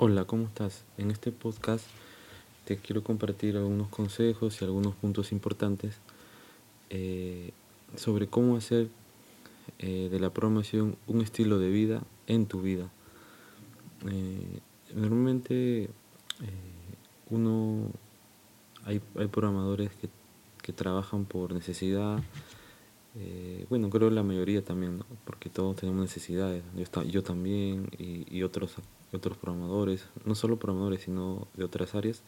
Hola, ¿cómo estás? En este podcast te quiero compartir algunos consejos y algunos puntos importantes eh, sobre cómo hacer eh, de la programación un estilo de vida en tu vida. Eh, normalmente uno hay, hay, programadores que, que, trabajan por necesidad. bueno, creo la mayoría también, ¿no? porque todos tenemos necesidades. Yo, yo también y, y otros otros programadores, no solo programadores, sino de otras áreas,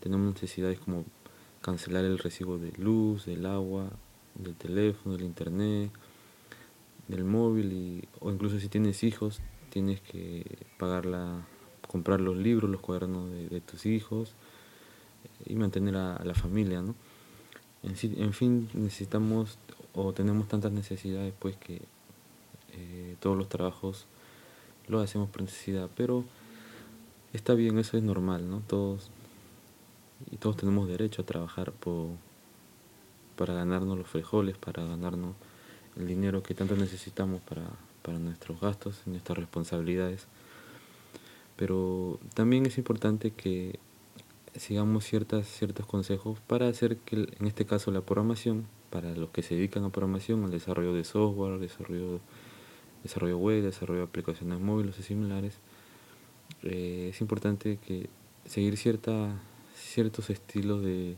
tenemos necesidades como cancelar el recibo de luz, del agua, del teléfono, del internet, del móvil, y, o incluso si tienes hijos, tienes que pagar la, comprar los libros, los cuadernos de, tus hijos y mantener a, la familia, ¿no? En, en, fin, necesitamos o tenemos tantas necesidades pues que eh, todos los trabajos lo hacemos por necesidad, pero está bien, eso es normal, ¿no? Todos y todos tenemos derecho a trabajar para ganarnos los frijoles, para ganarnos el dinero que tanto necesitamos para, para nuestros gastos y nuestras responsabilidades. Pero también es importante que sigamos ciertas, ciertos consejos para hacer que, en este caso, la programación, para los que se dedican a programación, al desarrollo de software, desarrollo desarrollo web, desarrollo de aplicaciones móviles y similares, eh, es importante que seguir cierta, ciertos estilos de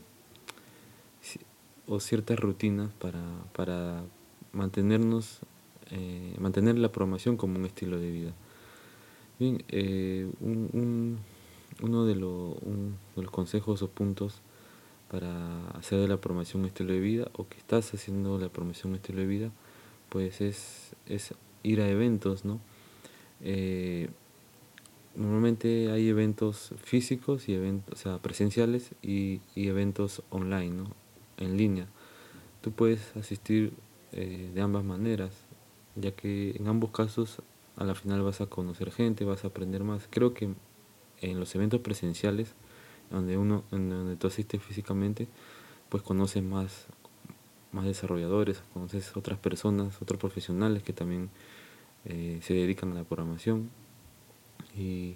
o ciertas rutinas para, para mantenernos, eh, mantener la programación como un estilo de vida. Bien, eh, un, uno de, los consejos o puntos para hacer de la programación un estilo de vida o que estás haciendo la programación un estilo de vida, pues es, es ir a eventos, ¿no? Eh, normalmente hay eventos físicos y eventos, o sea, presenciales y, eventos online, ¿no? En línea. Tú puedes asistir eh, de ambas maneras, ya que en ambos casos a la final vas a conocer gente, vas a aprender más. Creo que en los eventos presenciales, donde uno, en donde tú asistes físicamente, pues conoces más más desarrolladores, conoces otras personas, otros profesionales que también eh, se dedican a la programación y,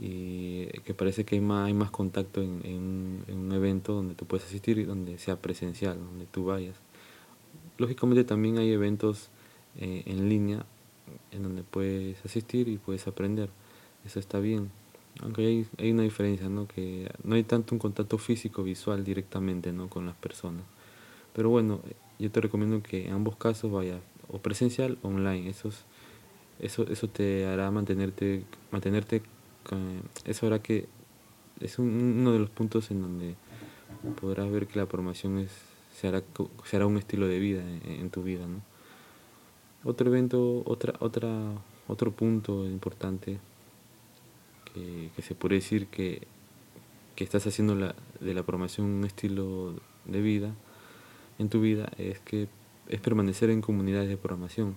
que parece que hay más, hay más contacto en, un evento donde tú puedes asistir y donde sea presencial, donde tú vayas. Lógicamente también hay eventos eh, en línea en donde puedes asistir y puedes aprender. Eso está bien. Aunque hay, hay una diferencia, ¿no? Que no hay tanto un contacto físico visual directamente, ¿no? Con las personas. Pero bueno, yo te recomiendo que en ambos casos vayas o presencial o online. Eso, eso, eso te hará mantenerte, mantenerte, eso hará que es uno de los puntos en donde podrás ver que la formación es, se, hará, un estilo de vida en, tu vida. ¿no? Otro evento, otra, otra, otro punto importante que, que se puede decir que, que estás haciendo la, de la formación un estilo de vida en tu vida es que es permanecer en comunidades de programación.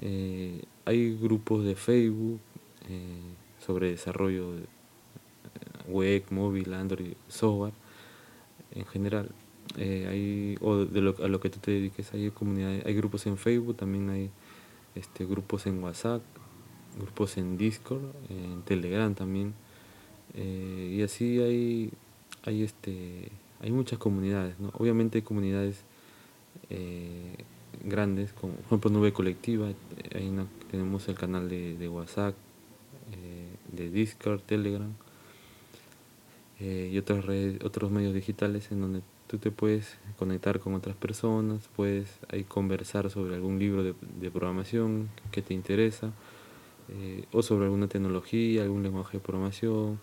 Eh, hay grupos de Facebook eh, sobre desarrollo de eh, web, móvil, Android, software en general. hay, o de lo, a lo que tú te dediques, hay comunidades, hay grupos en Facebook, también hay este, grupos en WhatsApp, grupos en Discord, en Telegram también. y así hay, hay este hay muchas comunidades, ¿no? Obviamente hay comunidades eh, grandes, como por ejemplo Nube Colectiva, ahí tenemos el canal de, WhatsApp, eh, de Discord, Telegram eh, y otras redes, otros medios digitales en donde tú te puedes conectar con otras personas, puedes ahí conversar sobre algún libro de, de programación que te interesa, o sobre alguna tecnología, algún lenguaje de programación.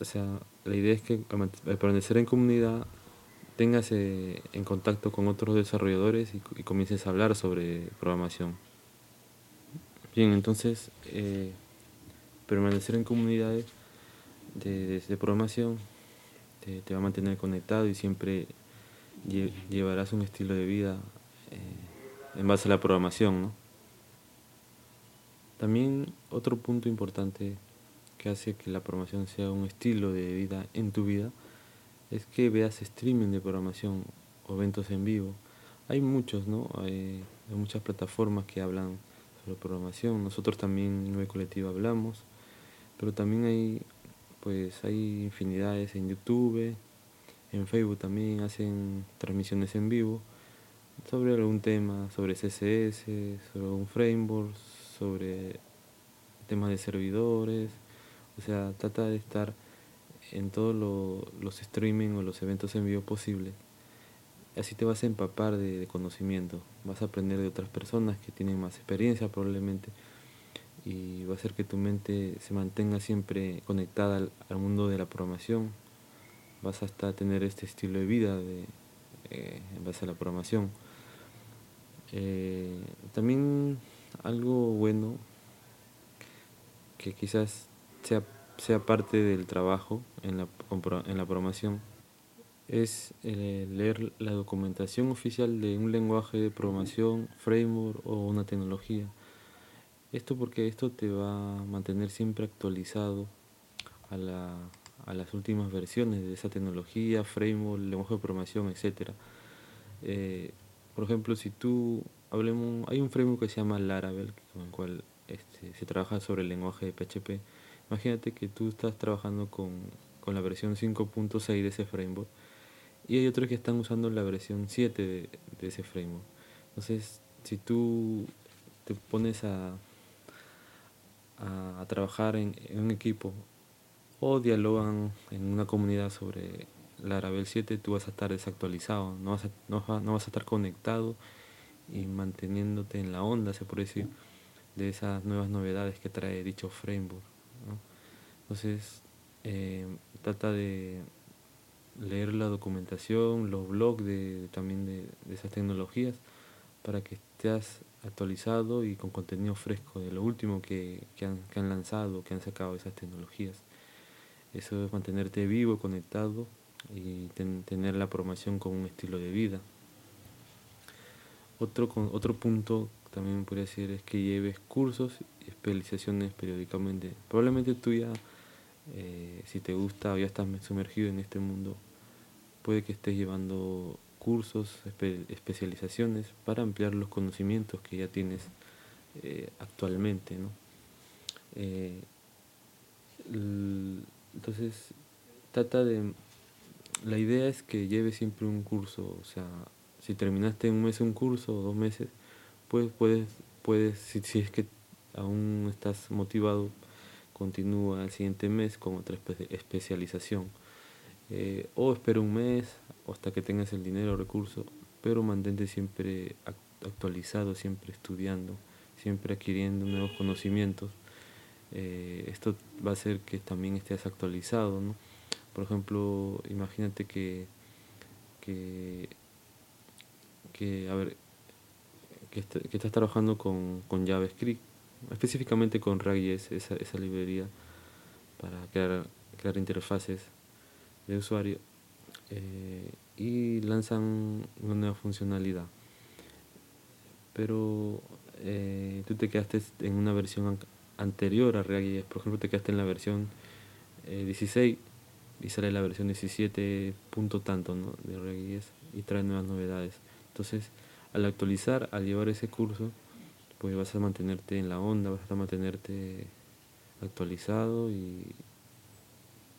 O sea, la idea es que al permanecer en comunidad tengas eh, en contacto con otros desarrolladores y, comiences a hablar sobre programación. Bien, entonces eh, permanecer en comunidades de, programación te, va a mantener conectado y siempre llevarás un estilo de vida eh, en base a la programación. También otro punto importante que hace que la programación sea un estilo de vida en tu vida es que veas streaming de programación o eventos en vivo. Hay muchos, ¿no? Hay, muchas plataformas que hablan sobre programación. Nosotros también en Nube Colectiva hablamos. pero también hay pues hay infinidades en YouTube, en Facebook también hacen transmisiones en vivo sobre algún tema, sobre CSS, sobre un framework, sobre temas de servidores, o sea, trata de estar en todos los streaming o los eventos en vivo posibles. Así te vas a empapar de, conocimiento, vas a aprender de otras personas que tienen más experiencia probablemente y va a hacer que tu mente se mantenga siempre conectada al, mundo de la programación. Vas hasta tener este estilo de vida de, eh, en base a la programación. Eh, también algo bueno que quizás sea, sea parte del trabajo en la, en la programación es eh, leer la documentación oficial de un lenguaje de programación, framework o una tecnología. Esto porque esto te va a mantener siempre actualizado a, la, a las últimas versiones de esa tecnología, framework, lenguaje de programación, etc. Eh, por ejemplo, si tú hablemos, hay un framework que se llama Laravel, con el cual este, se trabaja sobre el lenguaje de PHP. Imagínate que tú estás trabajando con, con la versión 5.6 de ese framework y hay otros que están usando la versión 7 de, ese framework. Entonces, si tú te pones a, a, trabajar en, en, un equipo o dialogan en una comunidad sobre Laravel 7, tú vas a estar desactualizado, no vas a, no, no vas a estar conectado y manteniéndote en la onda, se puede decir, de esas nuevas novedades que trae dicho framework. Entonces, eh, trata de leer la documentación, los blogs de, también de, esas tecnologías para que estés actualizado y con contenido fresco de lo último que, han, que han lanzado, que han sacado esas tecnologías. Eso es mantenerte vivo, conectado y tener la programación como un estilo de vida. Otro, otro punto también podría decir es que lleves cursos y especializaciones periódicamente. Probablemente tú ya, eh, si te gusta o ya estás sumergido en este mundo, puede que estés llevando cursos, especializaciones para ampliar los conocimientos que ya tienes eh, actualmente. ¿no? Eh, entonces, trata de... La idea es que lleves siempre un curso, o sea, si terminaste un mes un curso o dos meses, pues puedes, puedes si, si es que aún estás motivado, continúa el siguiente mes con otra especialización. Eh, o espera un mes hasta que tengas el dinero o recurso, pero mantente siempre actualizado, siempre estudiando, siempre adquiriendo nuevos conocimientos. Eh, esto va a hacer que también estés actualizado. ¿no? Por ejemplo, imagínate que, que que, a ver, que, estás trabajando con, con, JavaScript, específicamente con React.js, esa, librería para crear, crear interfaces de usuario eh, y lanzan una nueva funcionalidad. Pero eh, tú te quedaste en una versión anterior a React.js, por ejemplo, te quedaste en la versión 16 eh, y sale la versión 17 punto tanto ¿no? de React.js y trae nuevas novedades. Entonces, al actualizar, al llevar ese curso, pues vas a mantenerte en la onda, vas a mantenerte actualizado y,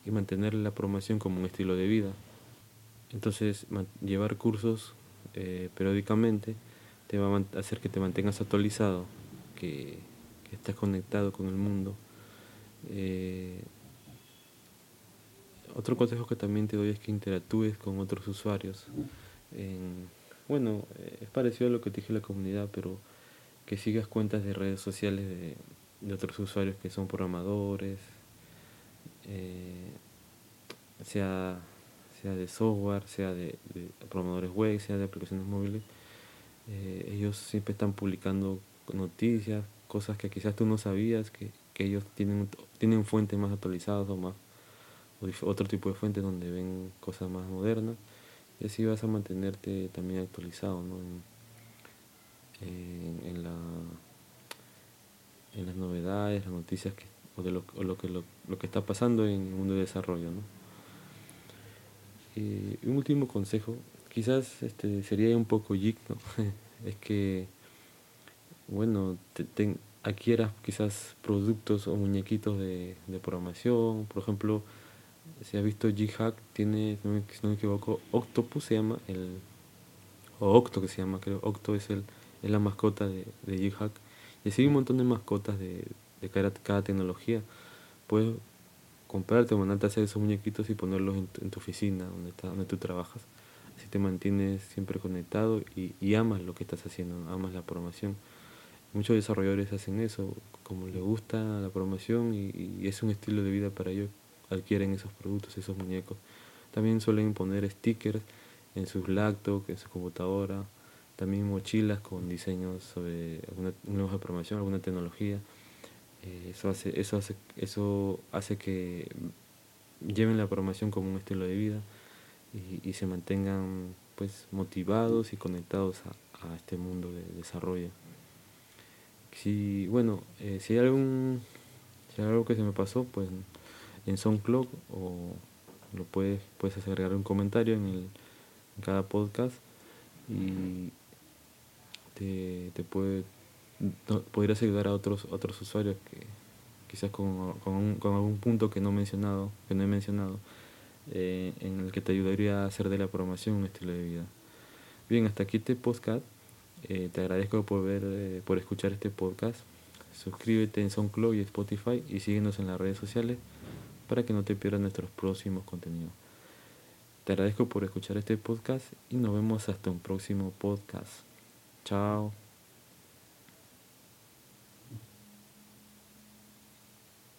y mantener la promoción como un estilo de vida. Entonces, llevar cursos eh, periódicamente te va a hacer que te mantengas actualizado, que, que estés conectado con el mundo. Eh, otro consejo que también te doy es que interactúes con otros usuarios en, bueno, eh, es parecido a lo que te dije la comunidad, pero que sigas cuentas de redes sociales de, de otros usuarios que son programadores, eh, sea, sea de software, sea de, programadores web, sea de aplicaciones móviles. Eh, ellos siempre están publicando noticias, cosas que quizás tú no sabías, que, que ellos tienen, tienen fuentes más actualizadas o más o otro tipo de fuentes donde ven cosas más modernas y así vas a mantenerte también actualizado ¿no? en, en, la, en las novedades, las noticias que, o de lo, o lo, que, lo, lo, que está pasando en el mundo de desarrollo. ¿no? Y un último consejo, quizás este, sería un poco geek, ¿no? es que, bueno, te, adquieras quizás productos o muñequitos de, de programación. Por ejemplo, si has visto G-Hack, tiene, si no me equivoco, Octopus se llama, el, o Octo que se llama, creo. Octo es, el, es la mascota de, de G-Hack. Y así hay un montón de mascotas de, de cada, cada tecnología. Puedes comprarte mandarte a hacer esos muñequitos y ponerlos en tu, oficina, donde, está, donde tú trabajas. Así te mantienes siempre conectado y, y amas lo que estás haciendo, amas la programación. Muchos desarrolladores hacen eso, como les gusta la programación y es un estilo de vida para ellos, adquieren esos productos, esos muñecos. También suelen poner stickers en sus laptops, en su computadora, también mochilas con diseños sobre alguna nueva programación, alguna tecnología. Eh, eso, hace, eso, hace, eso hace que lleven la programación como un estilo de vida y, y se mantengan pues motivados y conectados a, a, este mundo de desarrollo. Si, bueno, eh, si hay algún si hay algo que se me pasó, pues en SoundCloud o lo puedes, puedes agregar un comentario en, el, en cada podcast y te, puede podrías ayudar a otros otros usuarios que quizás con, con algún punto que no he mencionado que no he mencionado eh, en el que te ayudaría a hacer de la programación un estilo de vida. Bien hasta aquí este podcast. Eh, te agradezco por ver eh, por escuchar este podcast. Suscríbete en SoundCloud y Spotify y síguenos en las redes sociales para que no te pierdas nuestros próximos contenidos. Te agradezco por escuchar este podcast y nos vemos hasta un próximo podcast. Chao